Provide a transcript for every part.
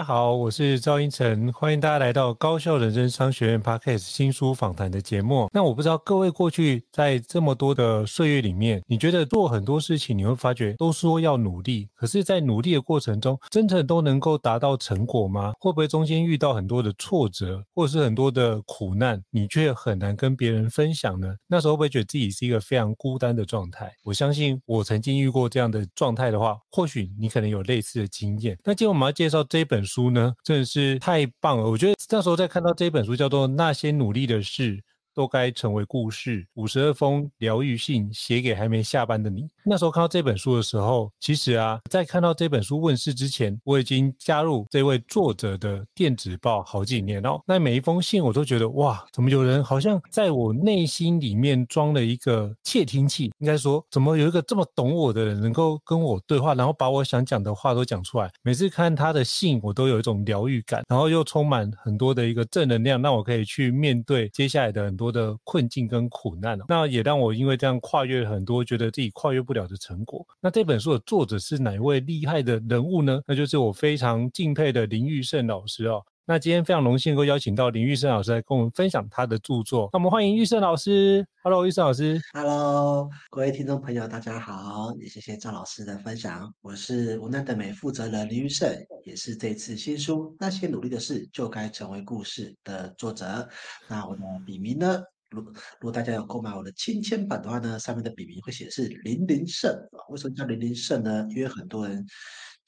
大家好，我是赵英成，欢迎大家来到高效人生商学院 Podcast 新书访谈的节目。那我不知道各位过去在这么多的岁月里面，你觉得做很多事情，你会发觉都说要努力，可是，在努力的过程中，真的都能够达到成果吗？会不会中间遇到很多的挫折，或者是很多的苦难，你却很难跟别人分享呢？那时候会不会觉得自己是一个非常孤单的状态？我相信我曾经遇过这样的状态的话，或许你可能有类似的经验。那今天我们要介绍这本。本书呢，真的是太棒了！我觉得那时候在看到这本书，叫做《那些努力的事》。都该成为故事。五十二封疗愈信写给还没下班的你。那时候看到这本书的时候，其实啊，在看到这本书问世之前，我已经加入这位作者的电子报好几年了。那每一封信我都觉得哇，怎么有人好像在我内心里面装了一个窃听器？应该说，怎么有一个这么懂我的人能够跟我对话，然后把我想讲的话都讲出来？每次看他的信，我都有一种疗愈感，然后又充满很多的一个正能量，让我可以去面对接下来的多的困境跟苦难，那也让我因为这样跨越很多觉得自己跨越不了的成果。那这本书的作者是哪一位厉害的人物呢？那就是我非常敬佩的林玉胜老师哦。那今天非常荣幸能够邀请到林玉胜老师来跟我们分享他的著作。那我们欢迎玉胜老师。Hello，玉胜老师。Hello，各位听众朋友，大家好。也谢谢赵老师的分享。我是无奈的美负责人林玉胜，也是这次新书《那些努力的事就该成为故事》的作者。那我的笔名呢？如如果大家有购买我的亲签版的话呢，上面的笔名会写是林林胜。为什么叫林林胜呢？因为很多人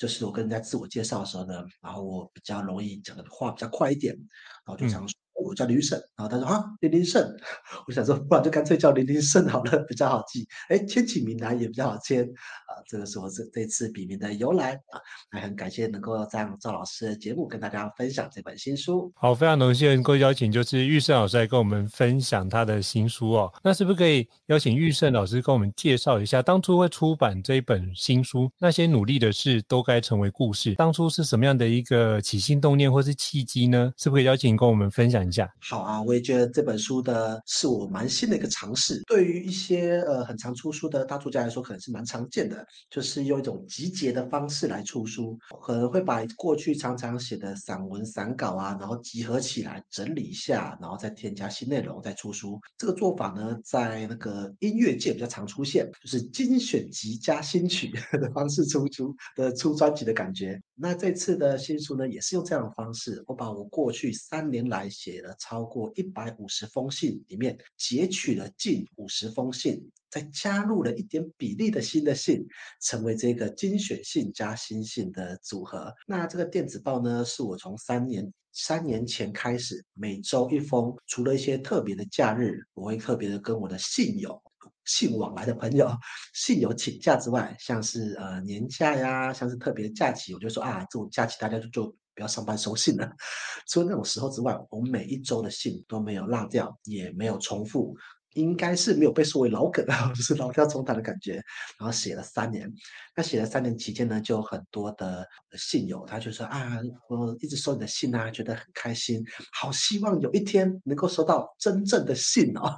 就是我跟人家自我介绍的时候呢，然后我比较容易讲的话比较快一点，然后就常说。我叫林育胜，然后他说啊，林林胜，我想说，不然就干脆叫林林胜好了，比较好记。哎，签起名来也比较好签啊。这个是我这这次笔名的由来啊。还很感谢能够在赵老师的节目，跟大家分享这本新书。好，非常荣幸能够邀请就是玉胜老师来跟我们分享他的新书哦。那是不是可以邀请玉胜老师跟我们介绍一下，当初会出版这一本新书，那些努力的事都该成为故事，当初是什么样的一个起心动念或是契机呢？是不是可以邀请跟我们分享好啊，我也觉得这本书的是我蛮新的一个尝试。对于一些呃很常出书的大作家来说，可能是蛮常见的，就是用一种集结的方式来出书，可能会把过去常常写的散文散稿啊，然后集合起来整理一下，然后再添加新内容再出书。这个做法呢，在那个音乐界比较常出现，就是精选集加新曲 的方式出书的出专辑的感觉。那这次的新书呢，也是用这样的方式，我把我过去三年来写写了超。超过一百五十封信里面截取了近五十封信，再加入了一点比例的新的信，成为这个精选信加新信的组合。那这个电子报呢，是我从三年三年前开始，每周一封，除了一些特别的假日，我会特别的跟我的信友、信往来的朋友、信友请假之外，像是呃年假呀，像是特别的假期，我就说啊，这种假期大家就就。不要上班收信了，除了那种时候之外，我们每一周的信都没有落掉，也没有重复，应该是没有被说为老梗啊，就是老调重弹的感觉。然后写了三年，那写了三年期间呢，就有很多的信友，他就说啊，我一直收你的信啊，觉得很开心，好希望有一天能够收到真正的信哦。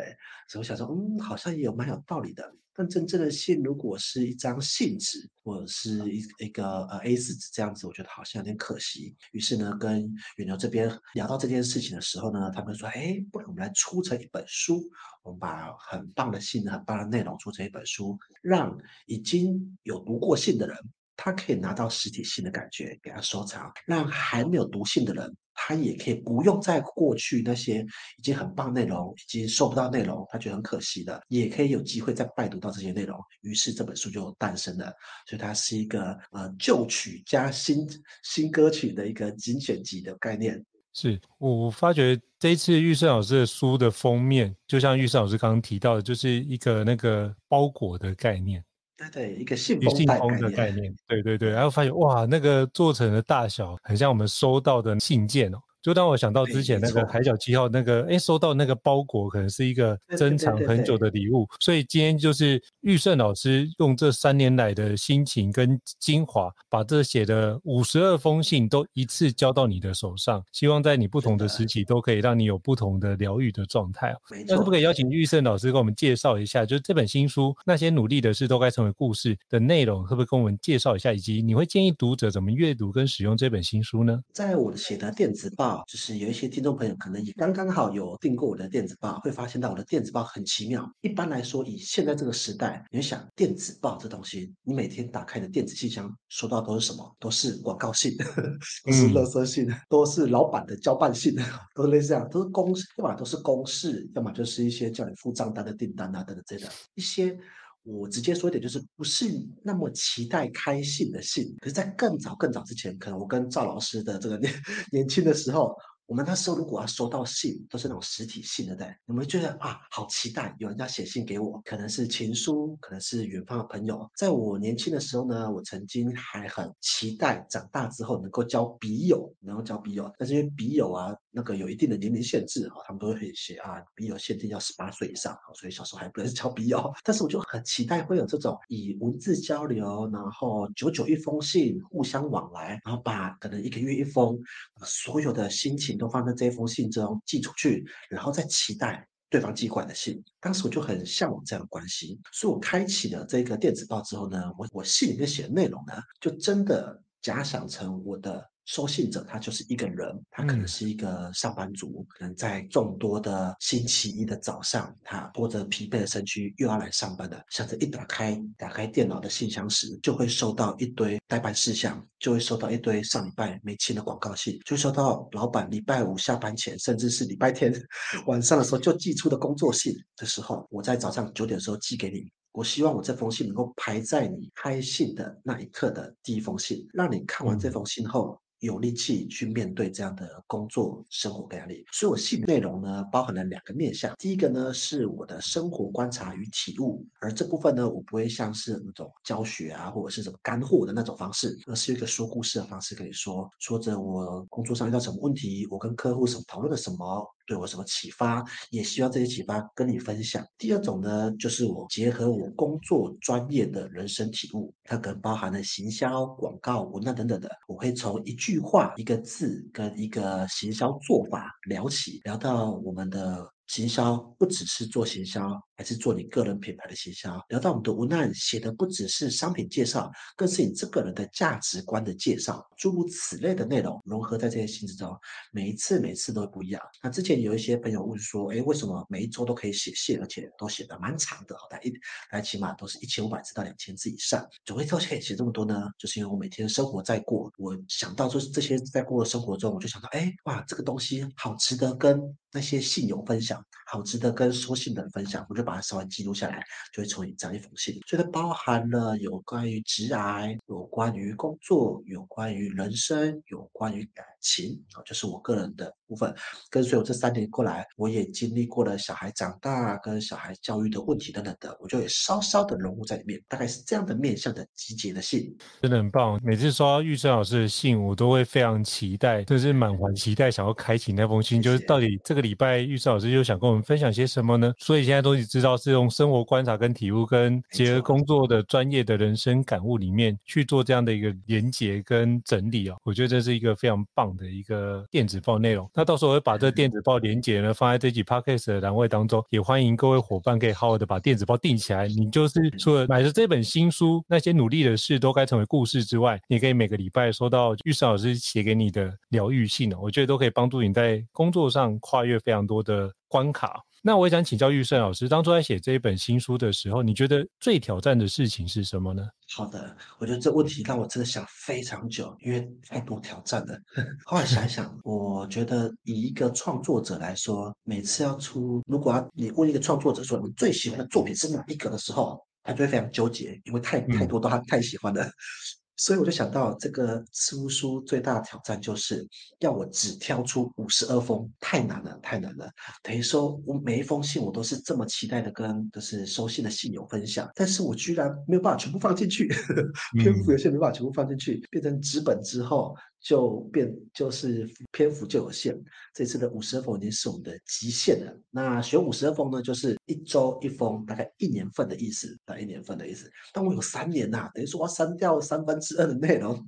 对，所以我想说，嗯，好像也有蛮有道理的。但真正的信，如果是一张信纸，或者是一一个呃 A4 纸这样子，我觉得好像有点可惜。于是呢，跟远流这边聊到这件事情的时候呢，他们说，哎，不然我们来出成一本书，我们把很棒的信、很棒的内容出成一本书，让已经有读过信的人，他可以拿到实体信的感觉，给他收藏；让还没有读信的人。他也可以不用在过去那些已经很棒内容，已经收不到内容，他觉得很可惜的，也可以有机会再拜读到这些内容。于是这本书就诞生了。所以它是一个呃旧曲加新新歌曲的一个精选集的概念。是我发觉这一次玉胜老师的书的封面，就像玉胜老师刚刚提到的，就是一个那个包裹的概念，对对，一个信信封的概念，对对对，然后发现哇，那个做成的大小很像我们收到的信件哦。就当我想到之前那个海角七号那个，哎，收到那个包裹可能是一个珍藏很久的礼物，所以今天就是玉胜老师用这三年来的心情跟精华，把这写的五十二封信都一次交到你的手上，希望在你不同的时期都可以让你有不同的疗愈的状态。那可不可以邀请玉胜老师跟我们介绍一下，就是这本新书那些努力的事都该成为故事的内容，可不可以跟我们介绍一下，以及你会建议读者怎么阅读跟使用这本新书呢？在我写的电子报。就是有一些听众朋友可能也刚刚好有订过我的电子报，会发现到我的电子报很奇妙。一般来说，以现在这个时代，你想电子报这东西，你每天打开的电子信箱收到都是什么？都是广告信，都是垃圾信，都是老板的交办信，都是类似这样，都是公事，要么都是公事，要么就是一些叫你付账单的订单啊等等之类的一些。我直接说一点，就是不是那么期待开信的信。可是，在更早更早之前，可能我跟赵老师的这个年 年轻的时候。我们那时候如果要收到信，都是那种实体信的，对不对？你们觉得啊，好期待有人要写信给我，可能是情书，可能是远方的朋友。在我年轻的时候呢，我曾经还很期待长大之后能够交笔友，能够交笔友。但是因为笔友啊，那个有一定的年龄限制哈，他们都会写啊，笔友限定要十八岁以上，所以小时候还不能交笔友。但是我就很期待会有这种以文字交流，然后久久一封信，互相往来，然后把可能一个月一封，所有的心情。都放在这一封信中寄出去，然后再期待对方寄过来的信。当时我就很向往这样的关系，所以我开启了这个电子报之后呢，我我信里面写的内容呢，就真的假想成我的。收信者他就是一个人，他可能是一个上班族，可能在众多的星期一的早上，他拖着疲惫的身躯又要来上班的，想着一打开打开电脑的信箱时，就会收到一堆待办事项，就会收到一堆上礼拜没清的广告信，就收到老板礼拜五下班前，甚至是礼拜天 晚上的时候就寄出的工作信的时候，我在早上九点的时候寄给你，我希望我这封信能够排在你开信的那一刻的第一封信，让你看完这封信后。有力气去面对这样的工作、生活跟压力，所以我信内容呢，包含了两个面向。第一个呢，是我的生活观察与体悟，而这部分呢，我不会像是那种教学啊，或者是什么干货的那种方式，而是一个说故事的方式，可以说说着我工作上遇到什么问题，我跟客户什么讨论了什么。对我什么启发，也希望这些启发跟你分享。第二种呢，就是我结合我工作专业的人生体悟，它可能包含了行销、广告、文案等等的。我会从一句话、一个字跟一个行销做法聊起，聊到我们的。行销不只是做行销，还是做你个人品牌的行销。聊到我们的文案写的不只是商品介绍，更是你这个人的价值观的介绍，诸如此类的内容融合在这些信之中，每一次每一次都不一样。那之前有一些朋友问说，哎，为什么每一周都可以写信，而且都写的蛮长的？好，大一，大概起码都是一千五百字到两千字以上，怎么会都可以写这么多呢？就是因为我每天生活在过，我想到就是这些在过的生活中，我就想到，哎，哇，这个东西好值得跟那些信友分享。好值得跟收信的人分享，我就把它稍微记录下来，就会成为这样一封信。所以它包含了有关于直癌、有关于工作、有关于人生、有关于感情啊，就是我个人的部分。跟随我这三年过来，我也经历过了小孩长大跟小孩教育的问题等等的，我就也稍稍的融入在里面。大概是这样的面向的集结的信，真的很棒。每次收到玉生老师的信，我都会非常期待，就是满怀期待，想要开启那封信。谢谢。就是到底这个礼拜玉生老师又想跟我们分享些什么呢？所以现在都已知道是用生活观察跟体悟，跟结合工作的专业的人生感悟里面去做这样的一个连结跟整理哦。我觉得这是一个非常棒的一个电子报内容。那到时候我会把这电子报连接呢放在这集 podcast 的栏位当中，也欢迎各位伙伴可以好好的把电子报订起来。你就是除了买了这本新书，那些努力的事都该成为故事之外，你可以每个礼拜收到玉生老师写给你的疗愈信哦。我觉得都可以帮助你在工作上跨越非常多的关卡。那我也想请教玉胜老师，当初在写这一本新书的时候，你觉得最挑战的事情是什么呢？好的，我觉得这问题让我真的想非常久，因为太多挑战了。后来想一想，我觉得以一个创作者来说，每次要出，如果要你问一个创作者说你最喜欢的作品是哪一个的时候，他就会非常纠结，因为太太多都他太喜欢了。所以我就想到，这个出书最大的挑战就是要我只挑出五十二封，太难了，太难了。等于说，我每一封信我都是这么期待的跟就是收信的信友分享，但是我居然没有办法全部放进去，篇幅有些没办法全部放进去，变成纸本之后。就变就是篇幅就有限，这次的五十封已经是我们的极限了。那选五十封呢，就是一周一封，大概一年份的意思，大概一年份的意思。但我有三年呐、等于说我要删掉三分之二的内容。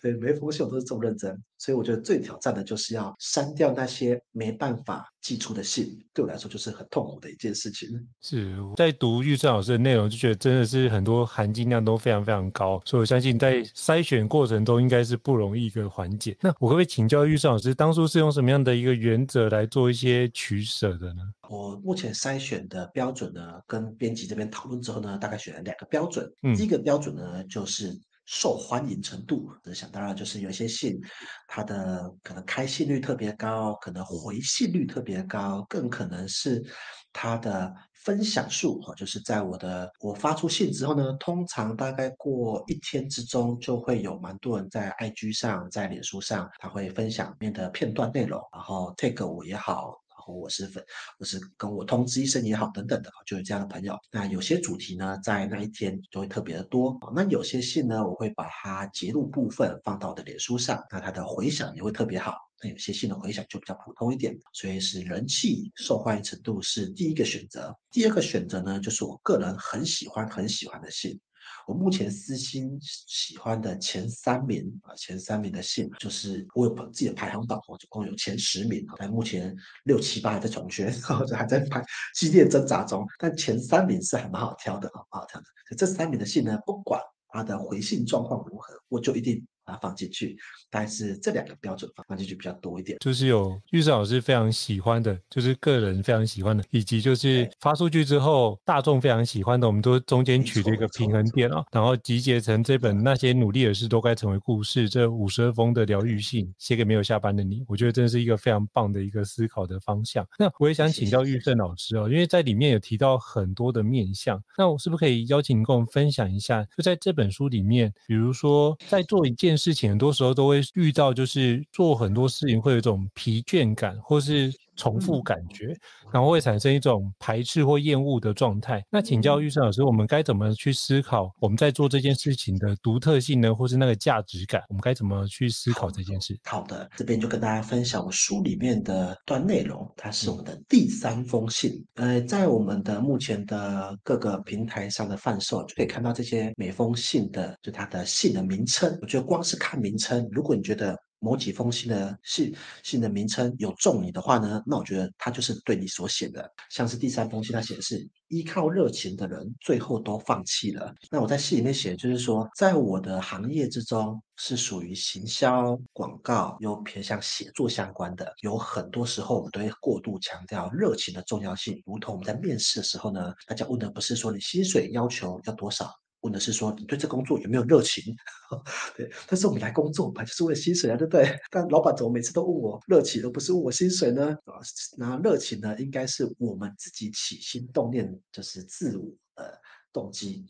对，每封信我都是这么认真，所以我觉得最挑战的就是要删掉那些没办法寄出的信，对我来说就是很痛苦的一件事情。是在读育圣老师的内容，就觉得真的是很多含金量都非常非常高，所以我相信在筛选过程中应该是不容易的环节。那我可不可以请教育圣老师，当初是用什么样的一个原则来做一些取舍的呢？我目前筛选的标准呢，跟编辑这边讨论之后呢，大概选了两个标准。嗯，第一个标准呢，就是受欢迎程度。想当然就是有些信，它的可能开信率特别高，可能回信率特别高，更可能是它的。分享数哈，就是在我的我发出信之后呢，通常大概过一天之中，就会有蛮多人在 IG 上、在脸书上，他会分享面的片段内容，然后 take 我也好，然后我是粉，我是跟我通知一声也好，等等的，就有这样的朋友。那有些主题呢，在那一天就会特别的多。那有些信呢，我会把它截录部分放到我的脸书上，那它的回响也会特别好。那有些信的回响就比较普通一点，所以是人气受欢迎程度是第一个选择。第二个选择呢，就是我个人很喜欢很喜欢的信。我目前私心喜欢的前三名啊，前三名的信就是我有自己的排行榜，我总共有前十名。但目前六七八还在重选，或者还在排激烈挣扎中。但前三名是还蛮好挑的啊，蛮好挑的。这三名的信呢，不管它的回信状况如何，我就一定。把它放进去，但是这两个标准放放进去比较多一点，就是有玉胜老师非常喜欢的，就是个人非常喜欢的，以及就是发出去之后大众非常喜欢的，我们都中间取了一个平衡点啊，然后集结成这本《那些努力的事都该成为故事》这五十二封的疗愈信，写给没有下班的你，我觉得真的是一个非常棒的一个思考的方向。那我也想请教玉胜老师哦，因为在里面有提到很多的面向，那我是不是可以邀请你跟我们分享一下？就在这本书里面，比如说在做一件事情，很多时候都会遇到，就是做很多事情会有一种疲倦感，或是重复感觉，然后会产生一种排斥或厌恶的状态。那请教玉生老师，我们该怎么去思考我们在做这件事情的独特性呢？或是那个价值感？我们该怎么去思考这件事？好，好的，这边就跟大家分享我书里面的段内容，它是我们的第三封信。呃，在我们的目前的各个平台上的贩售，就可以看到这些每封信的就它的信的名称。我觉得光是看名称，如果你觉得某几封信的信信的名称有中你的话呢，那我觉得它就是对你所写的。像是第三封信，它写的是依靠热情的人最后都放弃了。那我在信里面写就是说，在我的行业之中是属于行销广告又偏向写作相关的，有很多时候我们都会过度强调热情的重要性。如同我们在面试的时候呢，大家问的不是说你薪水要求要多少。问的是说你对这工作有没有热情？对，但是我们来工作本来就是为了薪水啊，对不对？但老板怎么每次都问我热情，而不是问我薪水呢？啊，那热情呢，应该是我们自己起心动念，就是自我的动机，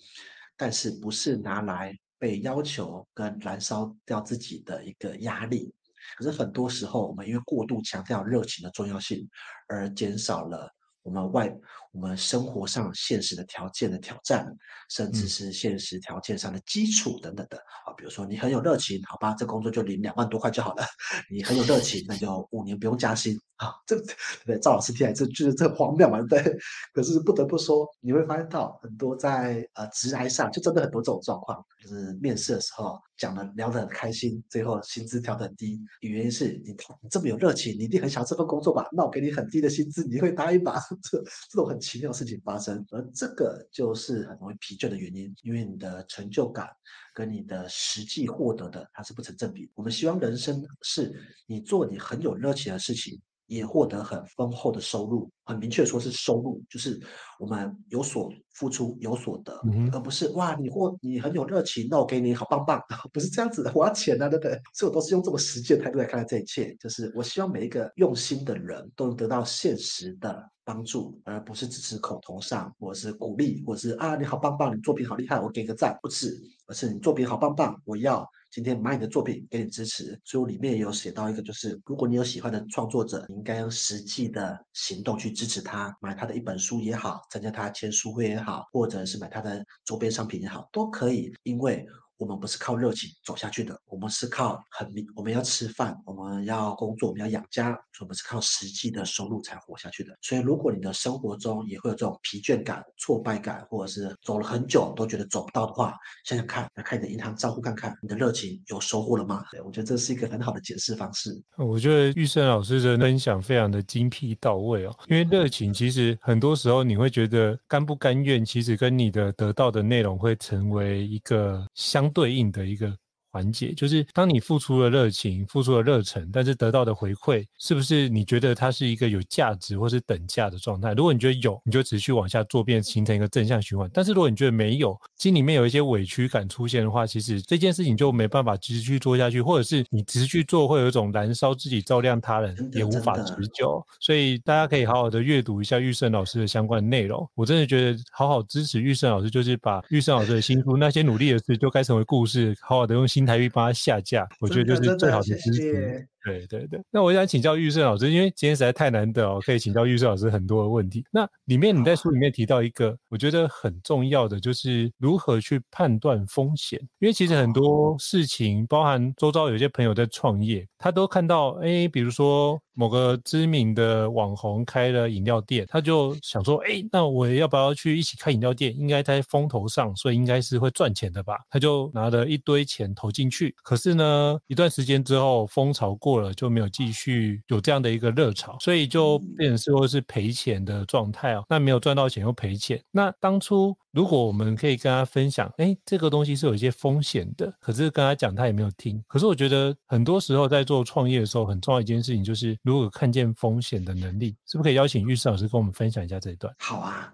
但是不是拿来被要求跟燃烧掉自己的一个压力。可是很多时候，我们因为过度强调热情的重要性，而减少了。我们外，我们生活上现实的条件的挑战，甚至是现实条件上的基础等等的啊，比如说你很有热情，好吧，这工作就领两万多块就好了。你很有热情，那就五年不用加薪啊。这 对不对？赵老师听来这就是这荒谬嘛，对不对？可是不得不说，你会发现到很多在呃职涯上，就真的很多这种状况，就是面试的时候。讲的聊得很开心，最后薪资调得很低，原因是你你这么有热情，你一定很想这份工作吧？那我给你很低的薪资，你会答应吧？这这种很奇妙事情发生，而这个就是很容易疲倦的原因，因为你的成就感跟你的实际获得的它是不成正比。我们希望人生是你做你很有热情的事情，也获得很丰厚的收入，很明确说是收入，就是我们有所付出有所得，嗯、而不是哇你或你很有热情，那我给你好棒棒，不是这样子的，我要钱啊，对不对？所以我都是用这么实际的态度来看待这一切，就是我希望每一个用心的人都能得到现实的帮助，而不是只是口头上或是鼓励，或是啊你好棒棒，你作品好厉害，我给个赞，不是，而是你作品好棒棒，我要。今天买你的作品，给你支持。所以我里面也有写到一个，就是如果你有喜欢的创作者，你应该用实际的行动去支持他，买他的一本书也好，参加他签书会也好，或者是买他的周边商品也好，都可以，因为。我们不是靠热情走下去的，我们是靠很明，我们要吃饭，我们要工作，我们要养家，所以我们是靠实际的收入才活下去的。所以，如果你的生活中也会有这种疲倦感、挫败感，或者是走了很久都觉得走不到的话，想想看，来看你的银行账户看看，你的热情有收获了吗？对，我觉得这是一个很好的解释方式。我觉得玉胜老师的分享非常的精辟到位哦，因为热情其实很多时候你会觉得甘不甘愿，其实跟你的得到的内容会成为一个相。对应的一个。环节就是当你付出了热情，付出了热忱，但是得到的回馈是不是你觉得它是一个有价值或是等价的状态？如果你觉得有，你就持续往下做，变形成一个正向循环。但是如果你觉得没有，心里面有一些委屈感出现的话，其实这件事情就没办法持续做下去，或者是你持续做会有一种燃烧自己照亮他人，也无法持久。所以大家可以好好的阅读一下玉胜老师的相关内容。我真的觉得好好支持玉胜老师，就是把玉胜老师的新书《那些努力的事》就该成为故事，好好的用新台币帮他下架，我觉得就是最好的支持。对对对，那我想请教育圣老师，因为今天实在太难得哦，可以请教育圣老师很多的问题。那里面你在书里面提到一个，我觉得很重要的，就是如何去判断风险。因为其实很多事情，包含周遭有些朋友在创业，他都看到，哎，比如说某个知名的网红开了饮料店，他就想说，哎，那我要不要去一起开饮料店？应该在风头上，所以应该是会赚钱的吧？他就拿了一堆钱投进去，可是呢，一段时间之后，风潮过。了就没有继续有这样的一个热潮，所以就变成说是赔钱的状态哦。那没有赚到钱又赔钱。那当初如果我们可以跟他分享，哎，这个东西是有一些风险的，可是跟他讲他也没有听。可是我觉得很多时候在做创业的时候，很重要一件事情就是如果看见风险的能力，是不是可以邀请玉师老师跟我们分享一下这一段？好啊。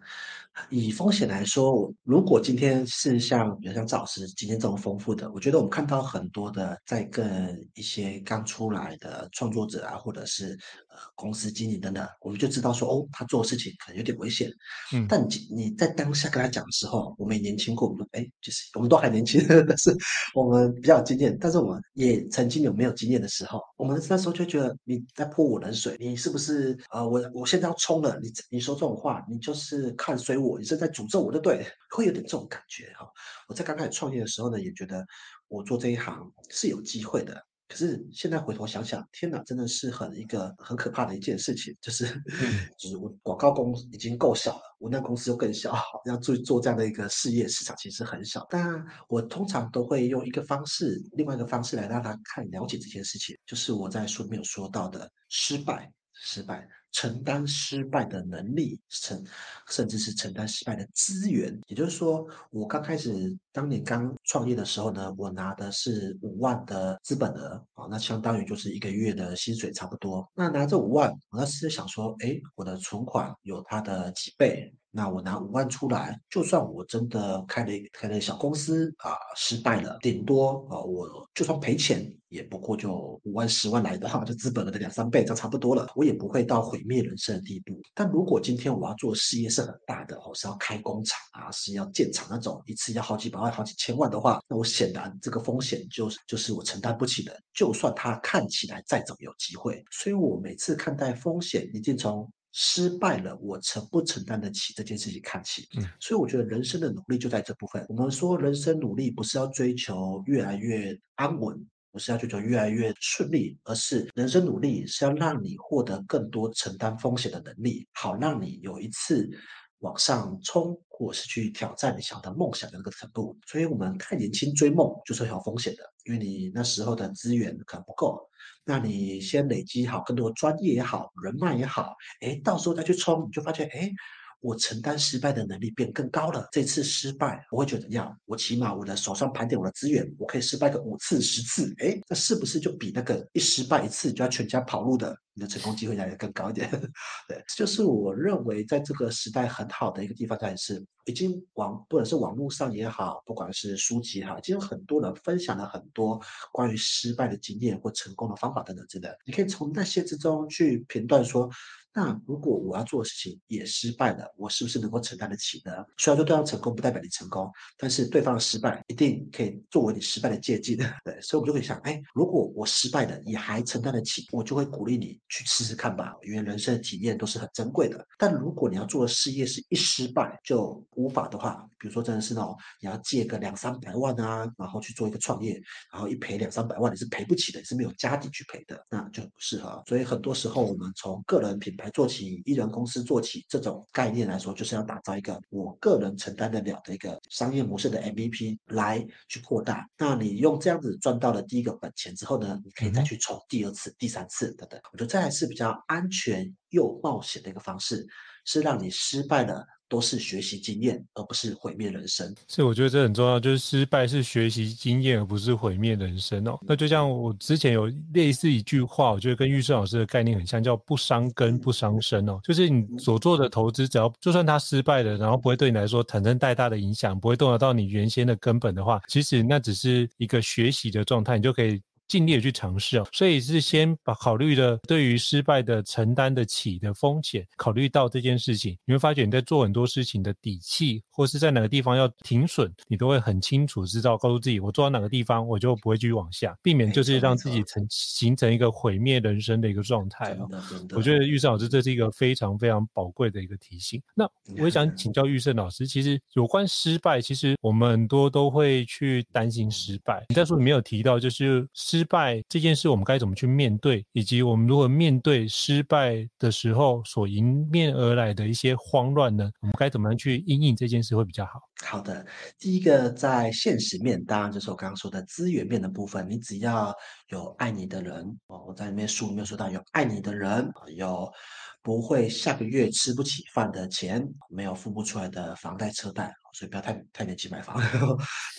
以风险来说，如果今天是像比如像赵老师今天这么丰富的，我觉得我们看到很多的在跟一些刚出来的创作者啊，或者是呃公司经理等等，我们就知道说哦，他做的事情可能有点危险。嗯，但你你在当下跟他讲的时候，我们也年轻过，我们哎，就是我们都还年轻，但是我们比较有经验，但是我们也曾经有没有经验的时候，我们那时候就觉得你在泼我冷水，你是不是呃我我现在要冲了，你你说这种话，你就是看衰我。你是在诅咒我，对不对？会有点这种感觉哈。我在刚开始创业的时候呢，也觉得我做这一行是有机会的。可是现在回头想想，天哪，真的是很一个很可怕的一件事情。就是，嗯、就是我广告公司已经够小了，我那公司又更小，要做做这样的一个事业，市场其实很小。但我通常都会用一个方式，另外一个方式来让他看了解这件事情，就是我在书里面有说到的失败，失败。承担失败的能力，承甚至是承担失败的资源。也就是说，我刚开始当年刚创业的时候呢，我拿的是五万的资本额啊，那相当于就是一个月的薪水差不多。那拿这五万，我当时想说，哎，我的存款有它的几倍。那我拿五万出来，就算我真的开了一个开了小公司啊，失败了，顶多啊，我就算赔钱，也不过就五万、十万来的哈，就资本额的两三倍，这差不多了，我也不会到毁灭人生的地步。但如果今天我要做事业是很大的，我是要开工厂啊，是要建厂那种，一次要好几百万、好几千万的话，那我显然这个风险就是就是我承担不起的。就算它看起来再怎么有机会，所以我每次看待风险，一定从。失败了，我承不承担得起这件事情看起。嗯，所以我觉得人生的努力就在这部分。我们说人生努力不是要追求越来越安稳，不是要追求越来越顺利，而是人生努力是要让你获得更多承担风险的能力，好让你有一次往上冲，或是去挑战你想要的梦想的那个程度。所以我们太年轻追梦就是很有风险的，因为你那时候的资源可能不够。那你先累积好更多专业也好，人脉也好，唉，到时候再去冲，你就发现，唉，我承担失败的能力变更高了。这次失败我会觉得怎样？我起码我的手上盘点我的资源，我可以失败个五次、十次，诶，那是不是就比那个一失败一次就要全家跑路的你的成功机会来得更高一点。对，就是我认为在这个时代很好的一个地方，在是已经网不管是网络上也好，不管是书籍也好，已经有很多人分享了很多关于失败的经验或成功的方法等等之类的。你可以从那些之中去评断说。那如果我要做的事情也失败了，我是不是能够承担得起呢？虽然说对方成功不代表你成功，但是对方的失败一定可以作为你失败的借鉴。对，所以我们就会想，哎，如果我失败了也还承担得起，我就会鼓励你去试试看吧，因为人生的体验都是很珍贵的。但如果你要做的事业是一失败就无法的话，比如说真的是那种你要借个两三百万啊，然后去做一个创业，然后一赔两三百万你是赔不起的，你是没有家底去赔的，那就不适合。所以很多时候我们从个人品牌。来做起一人公司做起这种概念来说，就是要打造一个我个人承担得了的一个商业模式的 MVP 来去扩大。那你用这样子赚到了第一个本钱之后呢，你可以再去冲第二次、第三次等等。我觉得这还是比较安全又冒险的一个方式，是让你失败了。都是学习经验，而不是毁灭人生。所以我觉得这很重要，就是失败是学习经验，而不是毁灭人生哦。那就像我之前有类似一句话，我觉得跟玉顺老师的概念很像，叫“不伤根不伤身”哦。就是你所做的投资，只要就算它失败了，然后不会对你来说产生太大的影响，不会动摇到你原先的根本的话，其实那只是一个学习的状态，你就可以。尽力的去尝试哦，所以是先把考虑的对于失败的承担得起的风险考虑到这件事情，你会发觉你在做很多事情的底气，或是在哪个地方要停损，你都会很清楚知道，告诉自己我做到哪个地方，我就不会继续往下，避免就是让自己成形成一个毁灭人生的一个状态哦。我觉得玉胜老师这是一个非常非常宝贵的一个提醒。那我也想请教玉胜老师，其实有关失败，其实我们很多都会去担心失败。你在书里面有提到，就是。失败这件事，我们该怎么去面对，以及我们如何面对失败的时候所迎面而来的一些慌乱呢？我们该怎么样去应应这件事会比较好？好的，第一个在现实面，当然就是我刚刚说的资源面的部分。你只要有爱你的人哦，我在里面书里面说到有爱你的人，有不会下个月吃不起饭的钱，没有付不出来的房贷车贷。所以不要太太年轻买房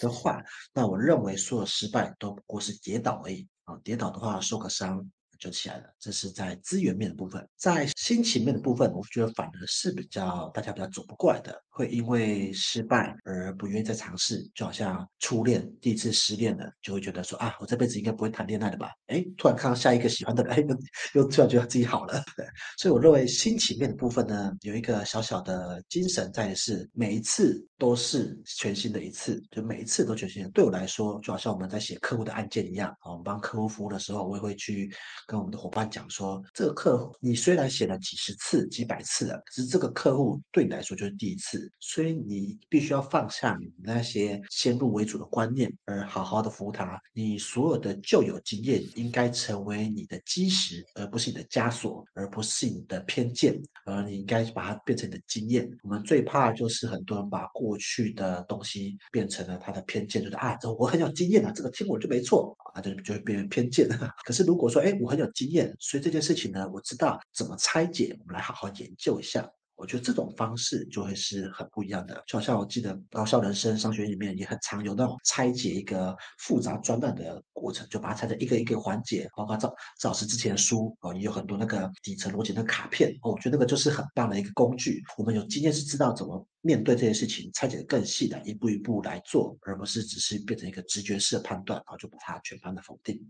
的话，那我认为所有失败都不过是跌倒而已啊！跌倒的话受个伤。就起来了，这是在资源面的部分，在心情面的部分，我觉得反而是比较大家比较走不过来的，会因为失败而不愿意再尝试，就好像初恋第一次失恋了，就会觉得说啊，我这辈子应该不会谈恋爱了吧？哎，突然看到下一个喜欢的人，哎，又突然觉得自己好了。所以我认为心情面的部分呢，有一个小小的精神在是，每一次都是全新的一次，就每一次都全新的。对我来说，就好像我们在写客户的案件一样，我们帮客户服务的时候，我也会去。跟我们的伙伴讲说，这个客户你虽然写了几十次、几百次了，可是这个客户对你来说就是第一次，所以你必须要放下你那些先入为主的观念，而好好的服务他。你所有的旧有经验应该成为你的基石，而不是你的枷锁，而不是你的偏见，而你应该把它变成你的经验。我们最怕就是很多人把过去的东西变成了他的偏见，就是啊，这我很有经验啊，这个听我就没错啊，就就会变成偏见。可是如果说，哎，我很很有经验，所以这件事情呢，我知道怎么拆解，我们来好好研究一下。我觉得这种方式就会是很不一样的。就好像我记得高校人生商学院里面也很常有那种拆解一个复杂专案的过程，就把它拆成一个一个环节，包括赵赵老师之前的书哦，也有很多那个底层逻辑的卡片哦，我觉得那个就是很棒的一个工具。我们有经验是知道怎么面对这些事情，拆解的更细的，一步一步来做，而不是只是变成一个直觉式的判断，然后就把它全盘的否定。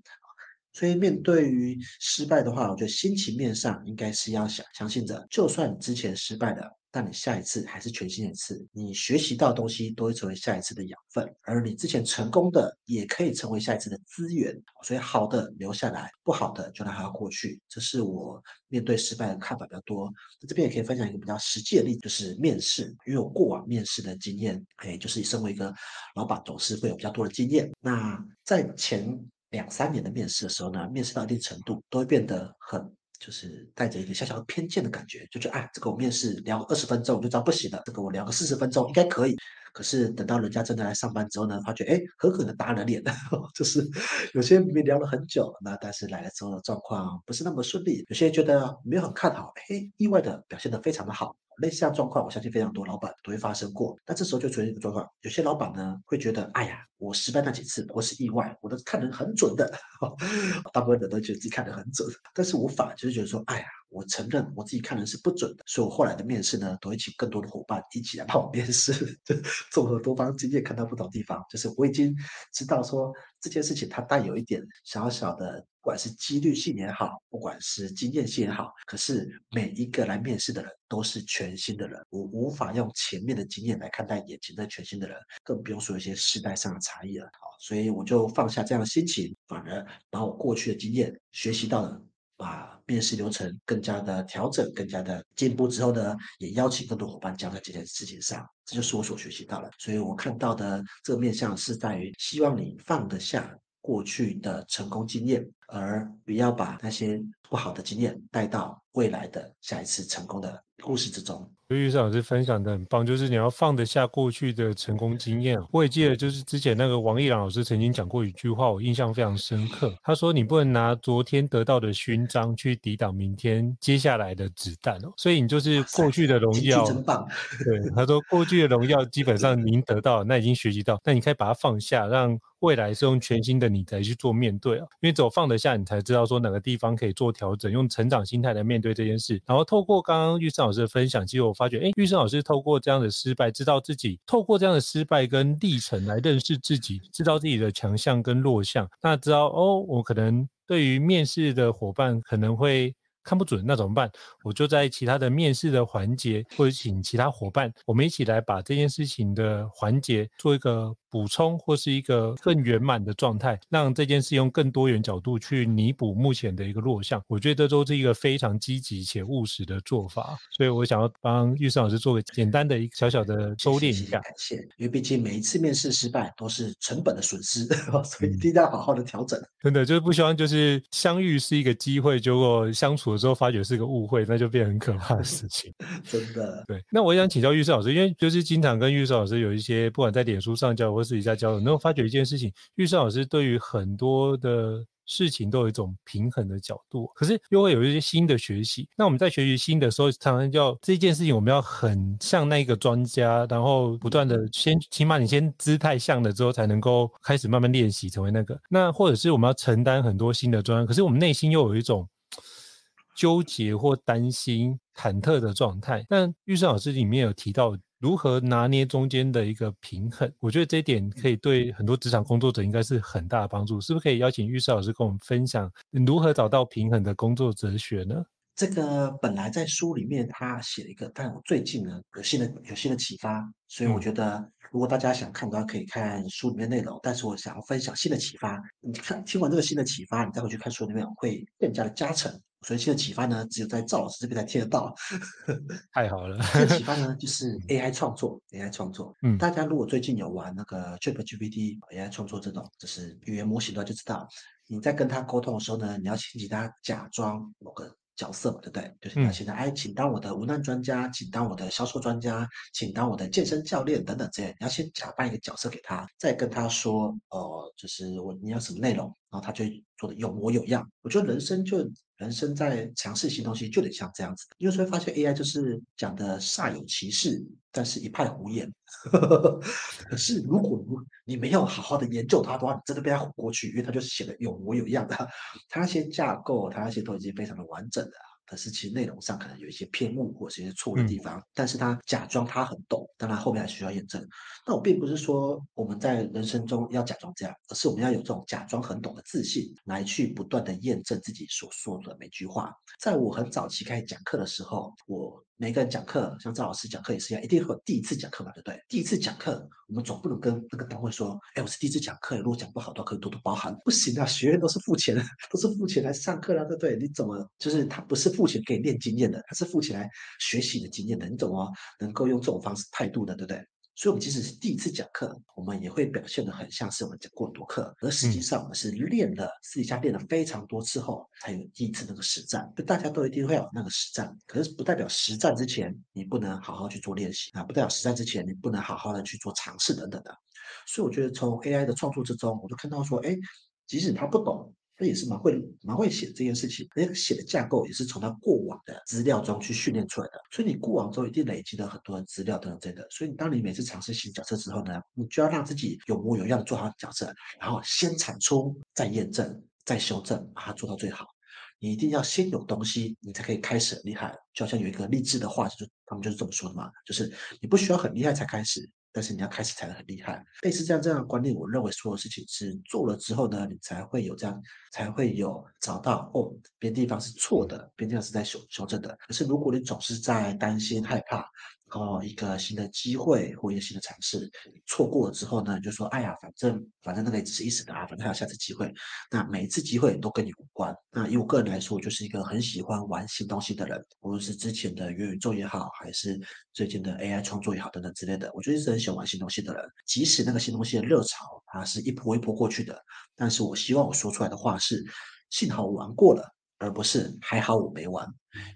所以，面对于失败的话，我觉得心情面上应该是要想相信着，就算你之前失败了，但你下一次还是全新一次，你学习到的东西都会成为下一次的养分，而你之前成功的也可以成为下一次的资源。所以，好的留下来，不好的就让它过去。这是我面对失败的看法比较多。那这边也可以分享一个比较实际的例子，就是面试，因为我过往面试的经验，哎，就是身为一个老板，总是会有比较多的经验。那在前。两三年的面试的时候呢，面试到一定程度，都会变得很，就是带着一个小小的偏见的感觉，就觉得，哎，这个我面试聊二十分钟我就知道不行了，这个我聊个四十分钟应该可以。可是等到人家真的来上班之后呢，发觉，哎，狠狠的打了脸，就是有些没聊了很久，那但是来了之后的状况不是那么顺利，有些觉得没有很看好，哎，意外的表现得非常的好。类似这样状况，我相信非常多老板都会发生过。那这时候就出现一个状况，有些老板呢会觉得，哎呀，我失败那几次我是意外，我都看人很准的。大部分人都觉得自己看得很准，但是我反而就是觉得说，哎呀。我承认我自己看人是不准的，所以我后来的面试呢，都会请更多的伙伴一起来帮我面试，综合多方经验，看到不同地方。就是我已经知道说这件事情它带有一点小小的，不管是几率性也好，不管是经验性也好，可是每一个来面试的人都是全新的人，我无法用前面的经验来看待眼前的全新的人，更不用说一些世代上的差异了。好，所以我就放下这样的心情，反而把我过去的经验学习到了。把面试流程更加的调整，更加的进步之后呢，也邀请更多伙伴加在这件事情上，这就是我所学习到的。所以我看到的这个面向是在于希望你放得下过去的成功经验，而不要把那些不好的经验带到未来的下一次成功的故事之中。刘玉山老师分享的很棒，就是你要放得下过去的成功经验。我也记得，就是之前那个王一朗老师曾经讲过一句话，我印象非常深刻。他说：“你不能拿昨天得到的勋章去抵挡明天接下来的子弹哦。”所以你就是过去的荣耀，真棒。对，他说过去的荣耀基本上您得到，那已经学习到，那你可以把它放下，让未来是用全新的你来去做面对啊。因为只有放得下，你才知道说哪个地方可以做调调整，用成长心态来面对这件事。然后透过刚刚玉生老师的分享，其实我发觉，哎，玉生老师透过这样的失败，知道自己透过这样的失败跟历程来认识自己，知道自己的强项跟弱项。那知道哦，我可能对于面试的伙伴可能会看不准，那怎么办？我就在其他的面试的环节，或者请其他伙伴，我们一起来把这件事情的环节做一个。补充或是一个更圆满的状态，让这件事用更多元角度去弥补目前的一个弱项，我觉得这都是一个非常积极且务实的做法。所以我想要帮玉山老师做个简单的一个小小的收敛一下。感谢，因为毕竟每一次面试失败都是成本的损失，所以一定要好好的调整。真的就是不希望就是相遇是一个机会，结果相处的时候发觉是个误会，那就变很可怕的事 情。真的。对，那我想请教玉胜老师，因为就是经常跟玉胜老师有一些不管在脸书上交流。私底下交流，能够发觉一件事情，玉胜老师对于很多的事情都有一种平衡的角度，可是又会有一些新的学习。那我们在学习新的时候，常常叫这件事情，我们要很像那个专家，然后不断的先，起码你先姿态像了之后，才能够开始慢慢练习成为那个。那或者是我们要承担很多新的专案，可是我们内心又有一种纠结或担心、忐忑的状态。但玉胜老师里面有提到。如何拿捏中间的一个平衡？我觉得这一点可以对很多职场工作者应该是很大的帮助。是不是可以邀请玉山老师跟我们分享如何找到平衡的工作哲学呢？这个本来在书里面他写了一个，但我最近呢有新的有新的启发，所以我觉得如果大家想看的话，可以看书里面内容。但是我想要分享新的启发，你看听完这个新的启发，你再回去看书里面会更加的加成。所以新的启发呢，只有在赵老师这边才听得到。太好了，这启发呢 就是 AI 创作，AI 创作。嗯，大家如果最近有玩那个 ChatGPT AI 创作这种，就是语言模型的话，就知道你在跟他沟通的时候呢，你要请他假装某个。角色嘛，对不对？就是他现在，哎，请当我的文案专家，请当我的销售专家，请当我的健身教练等等这些。你要先假扮一个角色给他，再跟他说，哦、呃，就是我你要什么内容，然后他就做的有模有样。我觉得人生就人生在尝试新东西，就得像这样子。因为会发现 AI 就是讲的煞有其事，但是一派胡言。可是如果你没有好好的研究它的话，你真的被它唬过去，因为它就是写的有模有样的，它那些架构，它那些都已经非常的完整了。可是其实内容上可能有一些偏误或者是一些错误的地方，嗯、但是他假装他很懂，但他后面还需要验证。那我并不是说我们在人生中要假装这样，而是我们要有这种假装很懂的自信，来去不断的验证自己所说的每句话。在我很早期开始讲课的时候，我。每个人讲课，像赵老师讲课也是一样，一定会有第一次讲课嘛，对不对？第一次讲课，我们总不能跟那个单位说，哎，我是第一次讲课，如果讲不好都，可以多多包涵。不行啊，学员都是付钱，都是付钱来上课的，对不对？你怎么就是他不是付钱给你练经验的，他是付钱来学习的经验的，你怎么能够用这种方式态度的，对不对？所以，我们即使是第一次讲课，我们也会表现得很像是我们讲过很多课，而实际上我们是练了，私底下练了非常多次后，才有第一次那个实战。就大家都一定会有那个实战，可是不代表实战之前你不能好好去做练习啊，不代表实战之前你不能好好的去做尝试等等的。所以，我觉得从 AI 的创作之中，我就看到说，哎，即使他不懂，他也是蛮会蛮会写这件事情，而且写的架构也是从他过往的资料中去训练出来的。所以你过往中一定累积了很多的资料等等等等。所以当你每次尝试新角色之后呢，你就要让自己有模有样的做好角色，然后先产出，再验证，再修正，把它做到最好。你一定要先有东西，你才可以开始很厉害。就好像有一个励志的话，就是他们就是这么说的嘛，就是你不需要很厉害才开始。但是你要开始才能很厉害，类似这样这样的观念，我认为所有事情是做了之后呢，你才会有这样，才会有找到哦，别地方是错的，别的地方是在修修正的。可是如果你总是在担心害怕，哦，一个新的机会或一个新的尝试错过了之后呢，就说哎呀，反正反正那个也只是一时的啊，反正还有下次机会。那每一次机会都跟你无关。那以我个人来说，我就是一个很喜欢玩新东西的人，无论是之前的元宇宙也好，还是最近的 AI 创作也好等等之类的，我就是很喜欢玩新东西的人。即使那个新东西的热潮它是一波一波过去的，但是我希望我说出来的话是，幸好我玩过了，而不是还好我没玩。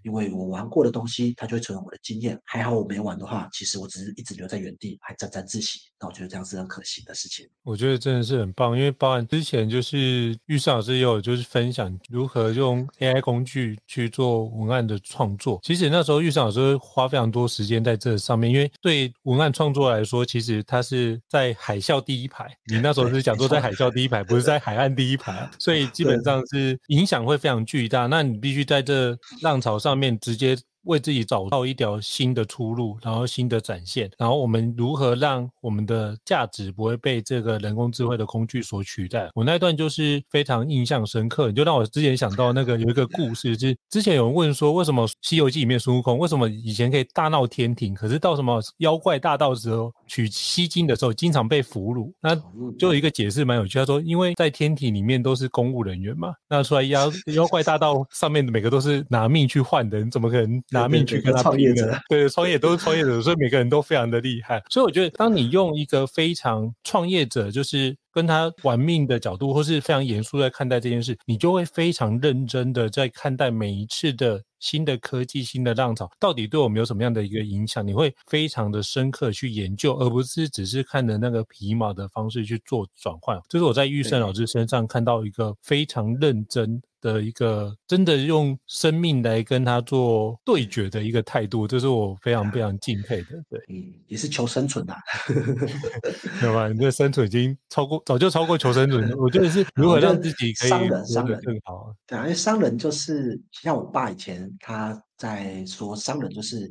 因为我玩过的东西，它就会成为我的经验。还好我没玩的话，其实我只是一直留在原地，还沾沾自喜。那我觉得这样是很可惜的事情。我觉得真的是很棒，因为包含之前就是玉胜老师也有就是分享如何用 AI 工具去做文案的创作。其实那时候玉胜老师花非常多时间在这上面，因为对文案创作来说，其实它是在海啸第一排。你那时候是讲说在海啸第一排，不是在海岸第一排，所以基本上是影响会非常巨大。那你必须在这浪潮。上面直接为自己找到一条新的出路，然后新的展现，然后我们如何让我们的价值不会被这个人工智慧的工具所取代？我那一段就是非常印象深刻，你就让我之前想到那个有一个故事，就是之前有人问说，为什么《西游记》里面孙悟空为什么以前可以大闹天庭，可是到什么妖怪大道的时候取西经的时候经常被俘虏？那就有一个解释蛮有趣，他说因为在天庭里面都是公务人员嘛，那出来妖妖怪大道上面的每个都是拿命去换的，你怎么可能？拿命去跟他拼的，对，创业 都是创业者，所以每个人都非常的厉害。所以我觉得，当你用一个非常创业者，就是跟他玩命的角度，或是非常严肃在看待这件事，你就会非常认真的在看待每一次的新的科技、新的浪潮，到底对我们有什么样的一个影响？你会非常的深刻去研究，而不是只是看着那个皮毛的方式去做转换。这是我在玉胜老师身上看到一个非常认真。的一个真的用生命来跟他做对决的一个态度，这是我非常非常敬佩的。对，嗯，也是求生存的、啊，对吧？你这生存已经超过，早就超过求生存。我觉得是 如何让自己可以商人，商人更好。对啊，因为商人就是像我爸以前他在说，商人就是。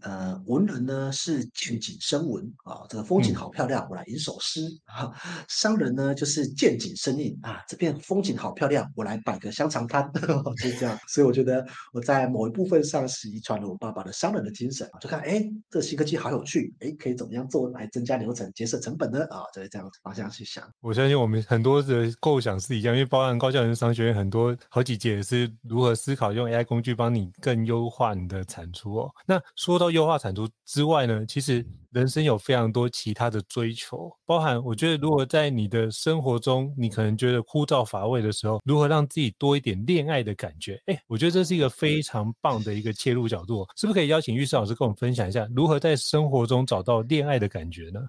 呃，文人呢是见景生文啊，这个风景好漂亮，我来吟首诗啊。商人呢就是见景生意啊，这片风景好漂亮，我来摆个香肠摊，就是这样。所以我觉得我在某一部分上是遗传了我爸爸的商人的精神啊，就看哎，这新科技好有趣，哎，可以怎么样做来增加流程、节省成本呢？啊，就是这样子方向去想。我相信我们很多的构想是一样，因为包含高校人生商学院很多好几节也是如何思考用 AI 工具帮你更优化你的产出哦。那说。到优化产出之外呢，其实人生有非常多其他的追求，包含我觉得，如果在你的生活中，你可能觉得枯燥乏味的时候，如何让自己多一点恋爱的感觉？哎，我觉得这是一个非常棒的一个切入角度，是不是可以邀请玉师老师跟我们分享一下，如何在生活中找到恋爱的感觉呢？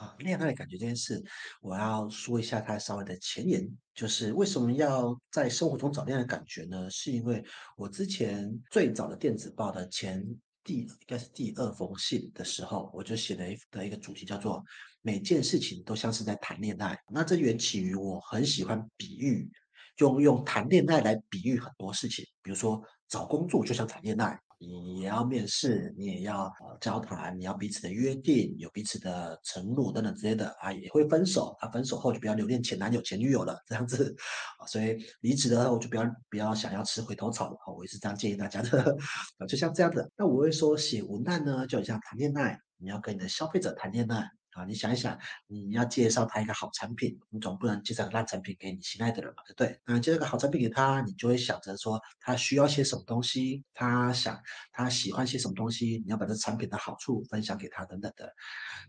啊，恋爱的感觉这件事，我要说一下它稍微的前言，就是为什么要在生活中找恋爱的感觉呢？是因为我之前最早的电子报的前。第应该是第二封信的时候，我就写了一的一个主题叫做“每件事情都像是在谈恋爱”。那这缘起于我很喜欢比喻，用用谈恋爱来比喻很多事情，比如说找工作就像谈恋爱。你也要面试，你也要呃交谈，你要彼此的约定，有彼此的承诺等等之类的啊，也会分手啊，分手后就不要留恋前男友前女友了，这样子啊，所以离职了我就不要不要想要吃回头草了，我也是这样建议大家的 啊，就像这样子。那我会说写文案呢，就很像谈恋爱，你要跟你的消费者谈恋爱。啊，你想一想，你要介绍他一个好产品，你总不能介绍个烂产品给你心爱的人嘛，对不对？那介绍个好产品给他，你就会想着说他需要些什么东西，他想他喜欢些什么东西，你要把这产品的好处分享给他等等的。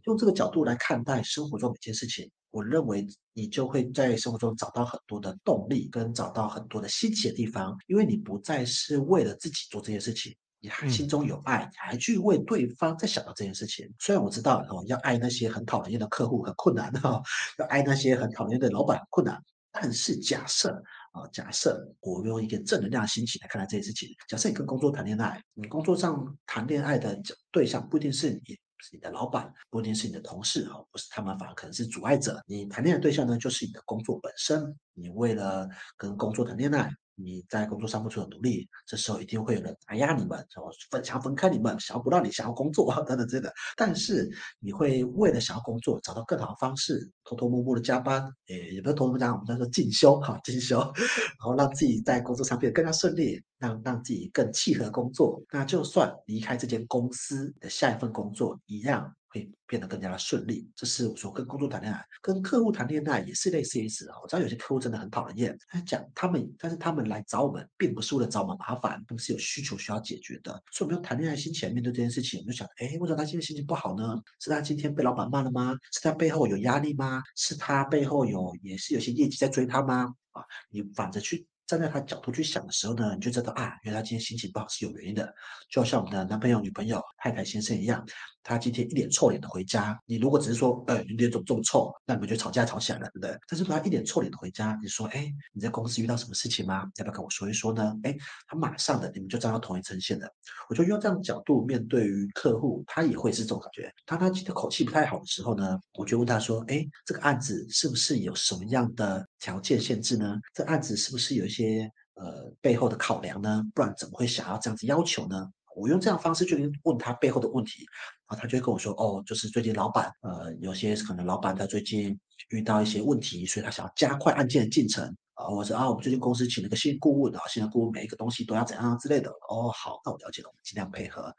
用这个角度来看待生活中每件事情，我认为你就会在生活中找到很多的动力，跟找到很多的新奇的地方，因为你不再是为了自己做这些事情。你还心中有爱，你还去为对方在想到这件事情。虽然我知道哦，要爱那些很讨厌的客户很困难哈，要爱那些很讨厌的老板很困难。但是假设啊，假设我用一个正能量的心情来看待这件事情。假设你跟工作谈恋爱，你工作上谈恋爱的对象不一定是你，是你的老板，不一定是你的同事哦，不是他们，反而可能是阻碍者。你谈恋爱的对象呢，就是你的工作本身。你为了跟工作谈恋爱。你在工作上付出的努力，这时候一定会有人打压你们，然后分想要分开你们，想要不让你想要工作等等之类的。但是你会为了想要工作，找到更好的方式，偷偷摸摸的加班，诶，也不是偷偷加班，我们叫做进修哈，进修，然后让自己在工作上变得更加顺利，让让自己更契合工作。那就算离开这间公司的下一份工作，一样。会变得更加的顺利，这是我说跟工作谈恋爱，跟客户谈恋爱也是类似意思啊。我知道有些客户真的很讨人厌，他讲他们，但是他们来找我们，并不是为了找我们麻烦，他们是有需求需要解决的。所以我们用谈恋爱心情来面对这件事情，我们就想，哎，为什么他今天心情不好呢？是他今天被老板骂了吗？是他背后有压力吗？是他背后有也是有些业绩在追他吗？啊，你反着去。站在他角度去想的时候呢，你就知道啊，原来今天心情不好是有原因的，就像我们的男朋友、女朋友、太太、先生一样，他今天一脸臭脸的回家，你如果只是说，哎，你脸怎么这么臭，那你们就吵架吵起来了，对不对？但是如果他一脸臭脸的回家，你说，哎，你在公司遇到什么事情吗？要不要跟我说一说呢？哎，他马上的你们就站到同一阵线了。我就用这样的角度面对于客户，他也会是这种感觉。当他今天口气不太好的时候呢，我就问他说，哎，这个案子是不是有什么样的条件限制呢？这案子是不是有一些？呃，背后的考量呢？不然怎么会想要这样子要求呢？我用这样方式去问他背后的问题，然后他就会跟我说：“哦，就是最近老板，呃，有些可能老板他最近遇到一些问题，所以他想要加快案件的进程啊。”我说：“啊，我们最近公司请了个新顾问啊，新的顾问每一个东西都要怎样之类的。”哦，好，那我了解了，我们尽量配合。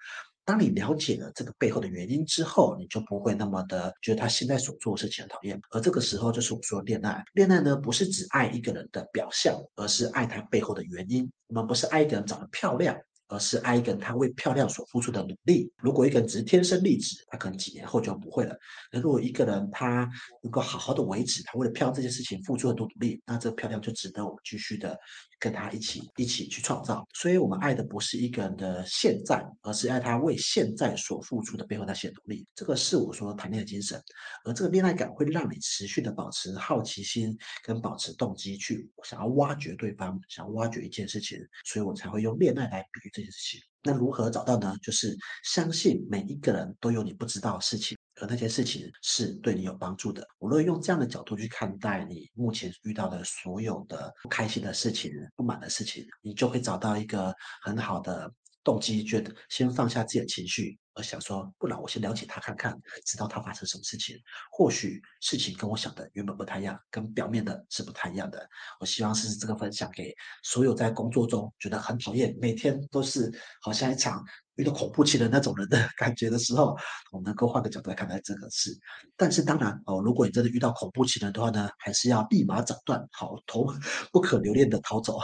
当你了解了这个背后的原因之后，你就不会那么的觉得他现在所做的事情很讨厌。而这个时候就是我说恋爱，恋爱呢不是只爱一个人的表象，而是爱他背后的原因。我们不是爱一个人长得漂亮。而是爱一个人，他为漂亮所付出的努力。如果一个人只是天生丽质，他可能几年后就不会了。那如果一个人他能够好好的维持，他为了漂亮这件事情付出很多努力，那这个漂亮就值得我们继续的跟他一起一起去创造。所以，我们爱的不是一个人的现在，而是爱他为现在所付出的背后那些努力。这个是我说谈恋爱精神。而这个恋爱感会让你持续的保持好奇心跟保持动机，去想要挖掘对方，想要挖掘一件事情。所以我才会用恋爱来比喻这件。事情，那如何找到呢？就是相信每一个人都有你不知道的事情，而那些事情是对你有帮助的。我若用这样的角度去看待你目前遇到的所有的不开心的事情、不满的事情，你就会找到一个很好的动机，觉得先放下自己的情绪。而想说，不然我先了解他看看，知道他发生什么事情。或许事情跟我想的原本不太一样，跟表面的是不太一样的。我希望是这个分享给所有在工作中觉得很讨厌，每天都是好像一场遇到恐怖情人那种人的 感觉的时候，我们能够换个角度来看待这个事。但是当然哦，如果你真的遇到恐怖情人的话呢，还是要立马斩断，好，头 不可留恋的逃走。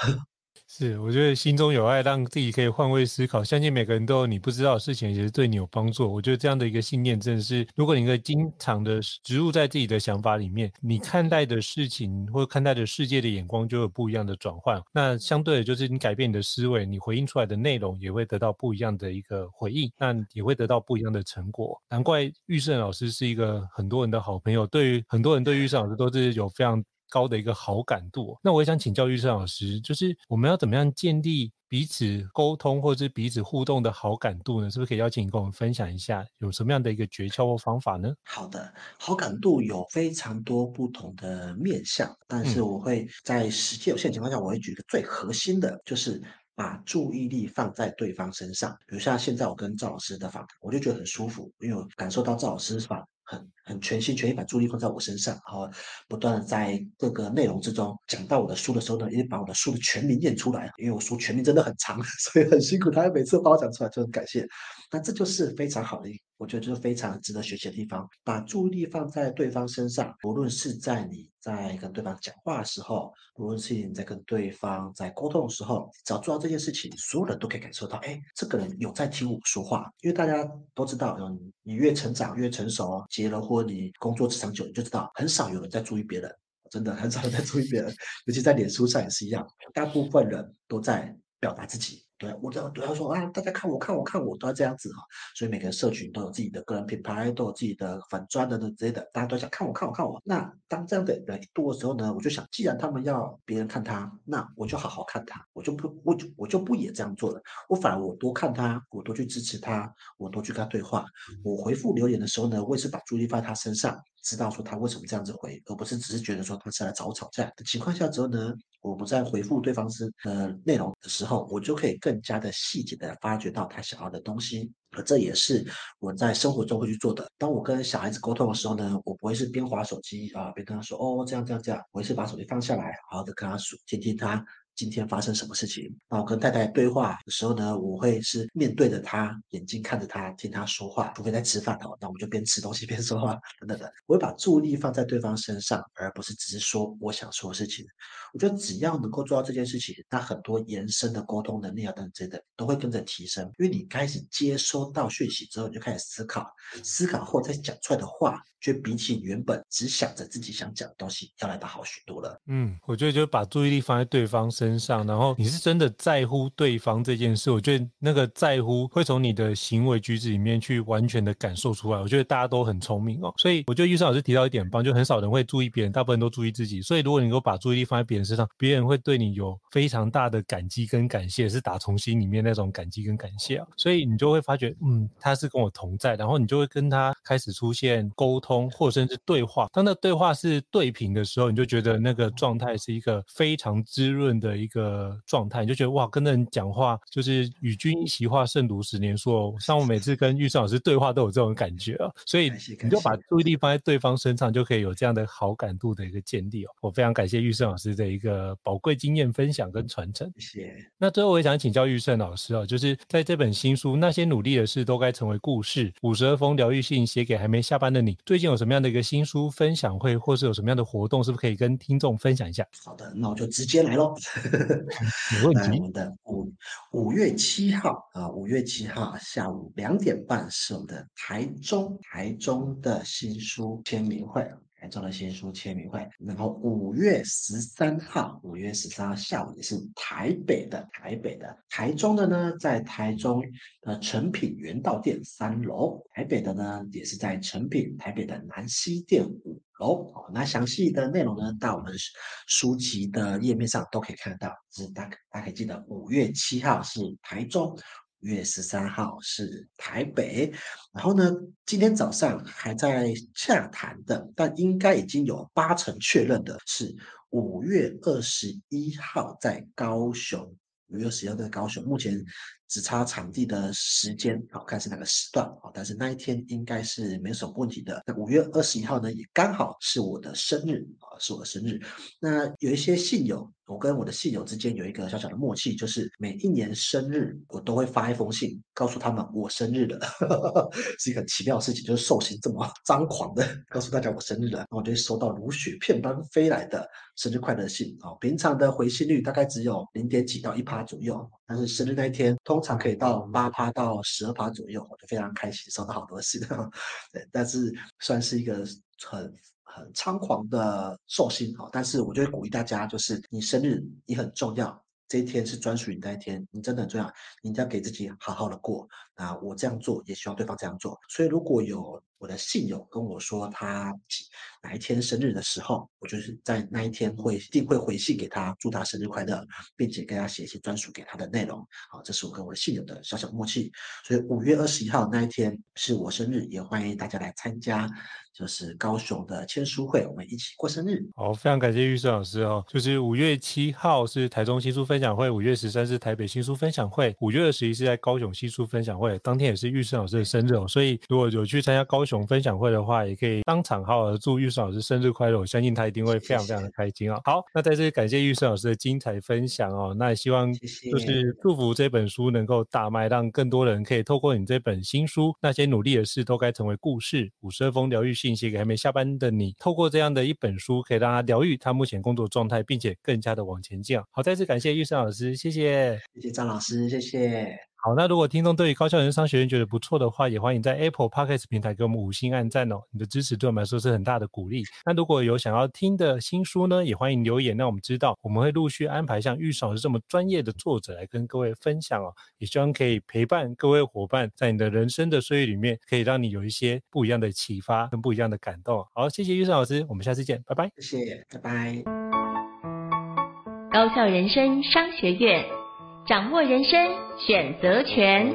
是，我觉得心中有爱，让自己可以换位思考。相信每个人都有你不知道的事情，也是对你有帮助。我觉得这样的一个信念，真的是，如果你可以经常的植入在自己的想法里面，你看待的事情或看待的世界的眼光就有不一样的转换。那相对的，就是你改变你的思维，你回应出来的内容也会得到不一样的一个回应，那也会得到不一样的成果。难怪玉胜老师是一个很多人的好朋友，对于很多人对玉胜老师都是有非常。高的一个好感度，那我也想请教育圣老师，就是我们要怎么样建立彼此沟通或者是彼此互动的好感度呢？是不是可以邀请你跟我们分享一下，有什么样的一个诀窍或方法呢？好的，好感度有非常多不同的面向，但是我会在时间有限情况下，我会举一个最核心的，就是把注意力放在对方身上。比如像现在我跟赵老师的访谈，我就觉得很舒服，因为我感受到赵老师是吧？很很全心全意把注意力放在我身上，然后不断的在各个内容之中讲到我的书的时候呢，也把我的书的全名念出来，因为我书全名真的很长，所以很辛苦，他每次帮我讲出来就很感谢。那这就是非常好的。我觉得就是非常值得学习的地方，把注意力放在对方身上，无论是在你在跟对方讲话的时候，无论是你在跟对方在沟通的时候，只要做到这件事情，所有人都可以感受到，哎，这个人有在听我说话。因为大家都知道，嗯，你越成长越成熟，结了婚，你工作长久，你就知道，很少有人在注意别人，真的很少人在注意别人，尤其在脸书上也是一样，大部分人都在表达自己。对，我这样对他说啊，大家看我看我看我都要这样子哈，所以每个社群都有自己的个人品牌，都有自己的粉专的之类的，大家都想看我看我看我。那当这样的人一多的时候呢，我就想，既然他们要别人看他，那我就好好看他，我就不我就我就不也这样做了，我反而我多看他，我多去支持他，我多去跟他对话，我回复留言的时候呢，我也是把注意力放在他身上。知道说他为什么这样子回，而不是只是觉得说他是来找我吵架的情况下之后呢，我不再回复对方是呃内容的时候，我就可以更加的细节的发掘到他想要的东西，而这也是我在生活中会去做的。当我跟小孩子沟通的时候呢，我不会是边划手机啊边跟他说哦这样这样这样，我会是把手机放下来，好好的跟他说，听听他。今天发生什么事情？那我跟太太对话的时候呢，我会是面对着她，眼睛看着她，听她说话。除非在吃饭哦，那我们就边吃东西 边说话等等的。我会把注意力放在对方身上，而不是只是说我想说的事情。我觉得只要能够做到这件事情，那很多延伸的沟通能力啊等等之类的都会跟着提升。因为你开始接收到讯息之后，你就开始思考，思考后再讲出来的话，就比起原本只想着自己想讲的东西要来得好许多了。嗯，我觉得就是把注意力放在对方身。身上，然后你是真的在乎对方这件事，我觉得那个在乎会从你的行为举止里面去完全的感受出来。我觉得大家都很聪明哦，所以我觉得玉胜老师提到一点很棒，就很少人会注意别人，大部分都注意自己。所以如果你能够把注意力放在别人身上，别人会对你有非常大的感激跟感谢，是打从心里面那种感激跟感谢啊。所以你就会发觉，嗯，他是跟我同在，然后你就会跟他开始出现沟通，或甚至对话。当那对话是对频的时候，你就觉得那个状态是一个非常滋润的。一个状态，你就觉得哇，跟人讲话就是与君一席话，胜读十年书。像我每次跟玉胜老师对话，都有这种感觉啊。所以你就把注意力放在对方身上，就可以有这样的好感度的一个建立哦。我非常感谢玉胜老师的一个宝贵经验分享跟传承。谢谢。那最后我也想请教玉胜老师啊，就是在这本新书《那些努力的事都该成为故事》，五十二封疗愈信写给还没下班的你。最近有什么样的一个新书分享会，或是有什么样的活动，是不是可以跟听众分享一下？好的，那我就直接来喽。没问题。我们的五五月七号啊，五月七号下午两点半是我们的台中台中的新书签名会，台中的新书签名会。然后五月十三号，五月十三号下午也是台北的台北的，台中的呢在台中的诚品原道店三楼，台北的呢也是在诚品台北的南西店五楼。哦，那详细的内容呢，到我们书籍的页面上都可以看得到。是大大家可以记得，五月七号是台中，五月十三号是台北。然后呢，今天早上还在洽谈的，但应该已经有八成确认的是五月二十一号在高雄。五月二十一号在高雄，目前。只差场地的时间，好看是哪个时段，好，但是那一天应该是没什么问题的。那五月二十一号呢，也刚好是我的生日，啊，是我的生日。那有一些信友，我跟我的信友之间有一个小小的默契，就是每一年生日我都会发一封信，告诉他们我生日了，是一个很奇妙的事情，就是寿星这么 张狂的告诉大家我生日了，那我就会收到如雪片般飞来的生日快乐信，啊，平常的回信率大概只有零点几到一趴左右。但是生日那一天，通常可以到八趴到十二趴左右，我就非常开心，收到好多信。对，但是算是一个很很猖狂的寿星哈。但是我就会鼓励大家，就是你生日也很重要，这一天是专属于那一天，你真的很重要，你要给自己好好的过。啊我这样做，也希望对方这样做。所以如果有我的信友跟我说他哪一天生日的时候，我就是在那一天会一定会回信给他，祝他生日快乐，并且给他写一些专属给他的内容。好，这是我跟我的信友的小小默契。所以五月二十一号那一天是我生日，也欢迎大家来参加，就是高雄的签书会，我们一起过生日。好，非常感谢玉胜老师哦。就是五月七号是台中新书分享会，五月十三是台北新书分享会，五月二十一是在高雄新书分享会，当天也是玉胜老师的生日哦。所以如果有去参加高雄分享会的话，也可以当场好好的祝玉胜老师生日快乐，我相信他一定会非常非常的开心啊、哦。好，那在这里感谢玉胜老师的精彩分享哦，那也希望就是祝福这本书能够大卖，让更多人可以透过你这本新书，那些努力的事都该成为故事。五十二封疗愈信息给还没下班的你，透过这样的一本书，可以让他疗愈他目前工作状态，并且更加的往前进。好，再次感谢玉胜老师，谢谢，谢谢张老师，谢谢。好，那如果听众对于高校人生商学院觉得不错的话，也欢迎在 Apple Podcast 平台给我们五星按赞哦。你的支持对我们来说是很大的鼓励。那如果有想要听的新书呢，也欢迎留言，让我们知道，我们会陆续安排像玉爽是这么专业的作者来跟各位分享哦。也希望可以陪伴各位伙伴，在你的人生的岁月里面，可以让你有一些不一样的启发跟不一样的感动。好，谢谢玉爽老师，我们下次见，拜拜。谢谢，拜拜。高校人生商学院，掌握人生选择权。